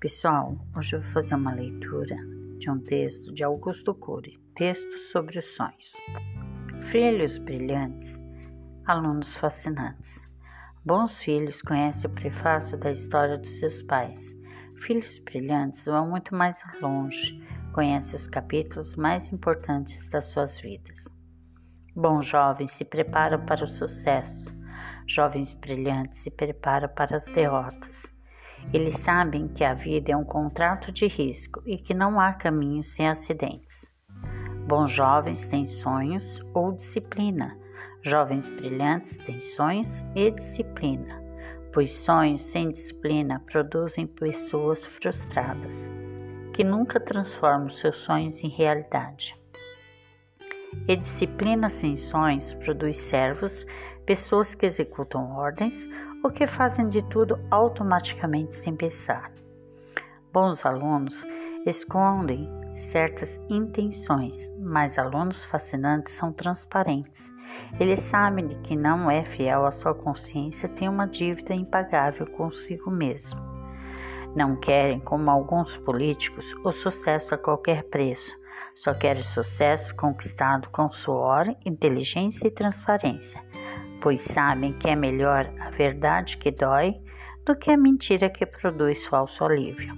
pessoal, hoje eu vou fazer uma leitura de um texto de Augusto Cury, texto sobre os sonhos. Filhos brilhantes, alunos fascinantes. Bons filhos conhecem o prefácio da história dos seus pais. Filhos brilhantes vão muito mais longe, conhecem os capítulos mais importantes das suas vidas. Bons jovens se preparam para o sucesso. Jovens brilhantes se preparam para as derrotas. Eles sabem que a vida é um contrato de risco e que não há caminho sem acidentes. Bons jovens têm sonhos ou disciplina. Jovens brilhantes têm sonhos e disciplina, pois sonhos sem disciplina produzem pessoas frustradas, que nunca transformam seus sonhos em realidade. E disciplina sem sonhos produz servos, pessoas que executam ordens ou que fazem de tudo automaticamente sem pensar. Bons alunos escondem certas intenções, mas alunos fascinantes são transparentes. Eles sabem de que não é fiel à sua consciência tem uma dívida impagável consigo mesmo. Não querem, como alguns políticos, o sucesso a qualquer preço. Só querem sucesso conquistado com suor, inteligência e transparência pois sabem que é melhor a verdade que dói do que a mentira que produz falso alívio.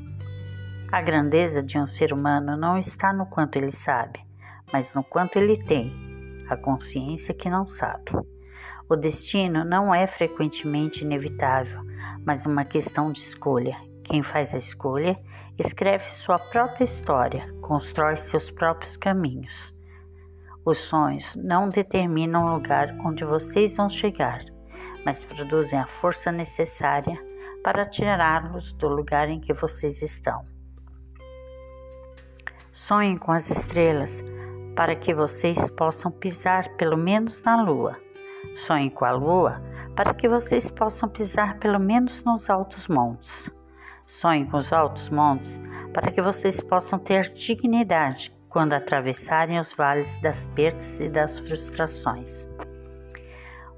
A grandeza de um ser humano não está no quanto ele sabe, mas no quanto ele tem, a consciência que não sabe. O destino não é frequentemente inevitável, mas uma questão de escolha. Quem faz a escolha escreve sua própria história, constrói seus próprios caminhos. Os sonhos não determinam o lugar onde vocês vão chegar, mas produzem a força necessária para tirá-los do lugar em que vocês estão. Sonhem com as estrelas para que vocês possam pisar pelo menos na lua. Sonhem com a lua para que vocês possam pisar pelo menos nos altos montes. Sonhem com os altos montes para que vocês possam ter dignidade quando atravessarem os vales das perdas e das frustrações.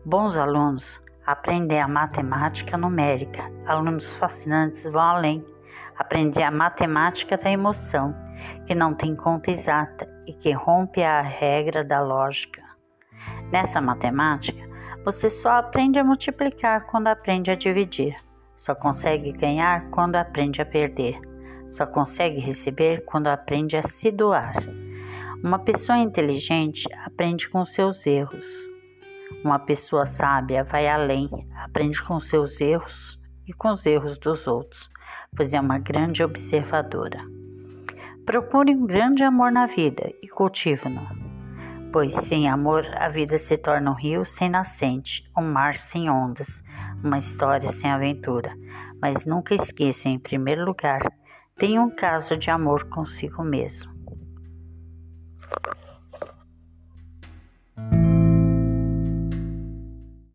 Bons alunos aprendem a matemática numérica. Alunos fascinantes vão além. Aprender a matemática da emoção, que não tem conta exata e que rompe a regra da lógica. Nessa matemática, você só aprende a multiplicar quando aprende a dividir. Só consegue ganhar quando aprende a perder. Só consegue receber quando aprende a se doar. Uma pessoa inteligente aprende com seus erros. Uma pessoa sábia vai além, aprende com seus erros e com os erros dos outros, pois é uma grande observadora. Procure um grande amor na vida e cultive-no, pois sem amor a vida se torna um rio sem nascente, um mar sem ondas, uma história sem aventura. Mas nunca esqueça, em primeiro lugar, Tenha um caso de amor consigo mesmo.